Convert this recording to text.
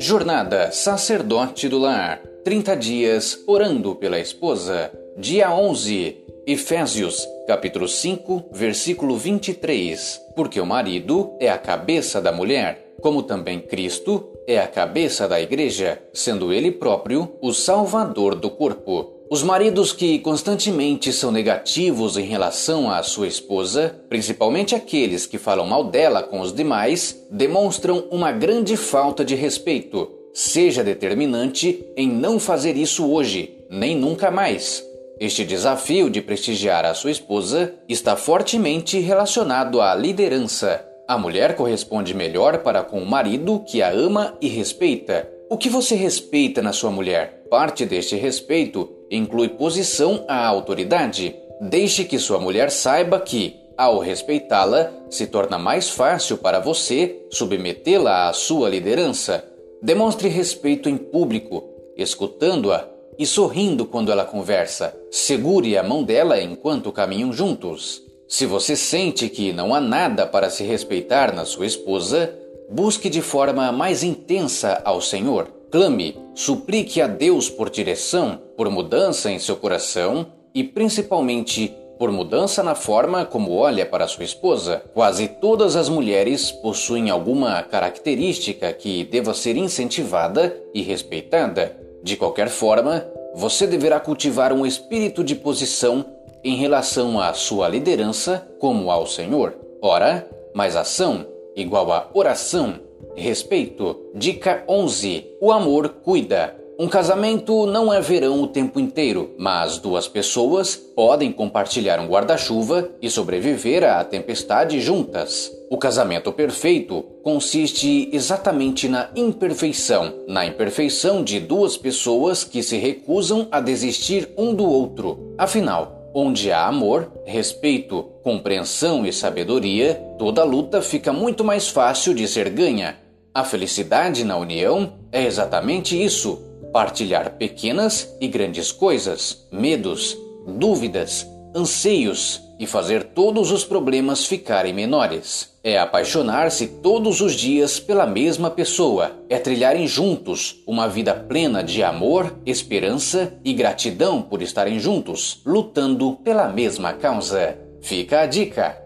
Jornada Sacerdote do Lar 30 dias orando pela esposa. Dia 11. Efésios, capítulo 5, versículo 23. Porque o marido é a cabeça da mulher, como também Cristo é a cabeça da igreja, sendo ele próprio o salvador do corpo. Os maridos que constantemente são negativos em relação à sua esposa, principalmente aqueles que falam mal dela com os demais, demonstram uma grande falta de respeito. Seja determinante em não fazer isso hoje, nem nunca mais. Este desafio de prestigiar a sua esposa está fortemente relacionado à liderança. A mulher corresponde melhor para com o marido que a ama e respeita. O que você respeita na sua mulher? Parte deste respeito inclui posição à autoridade. Deixe que sua mulher saiba que, ao respeitá-la, se torna mais fácil para você submetê-la à sua liderança. Demonstre respeito em público, escutando-a e sorrindo quando ela conversa. Segure a mão dela enquanto caminham juntos. Se você sente que não há nada para se respeitar na sua esposa, busque de forma mais intensa ao Senhor. Clame, suplique a Deus por direção, por mudança em seu coração e principalmente por mudança na forma como olha para sua esposa. Quase todas as mulheres possuem alguma característica que deva ser incentivada e respeitada. De qualquer forma, você deverá cultivar um espírito de posição em relação à sua liderança como ao Senhor. Ora, mais ação igual a oração. Respeito. Dica 11. O amor cuida. Um casamento não é verão o tempo inteiro, mas duas pessoas podem compartilhar um guarda-chuva e sobreviver à tempestade juntas. O casamento perfeito consiste exatamente na imperfeição, na imperfeição de duas pessoas que se recusam a desistir um do outro. Afinal, onde há amor, respeito, compreensão e sabedoria, toda luta fica muito mais fácil de ser ganha. A felicidade na união é exatamente isso partilhar pequenas e grandes coisas, medos, dúvidas, anseios e fazer todos os problemas ficarem menores. É apaixonar-se todos os dias pela mesma pessoa. É trilharem juntos uma vida plena de amor, esperança e gratidão por estarem juntos, lutando pela mesma causa. Fica a dica.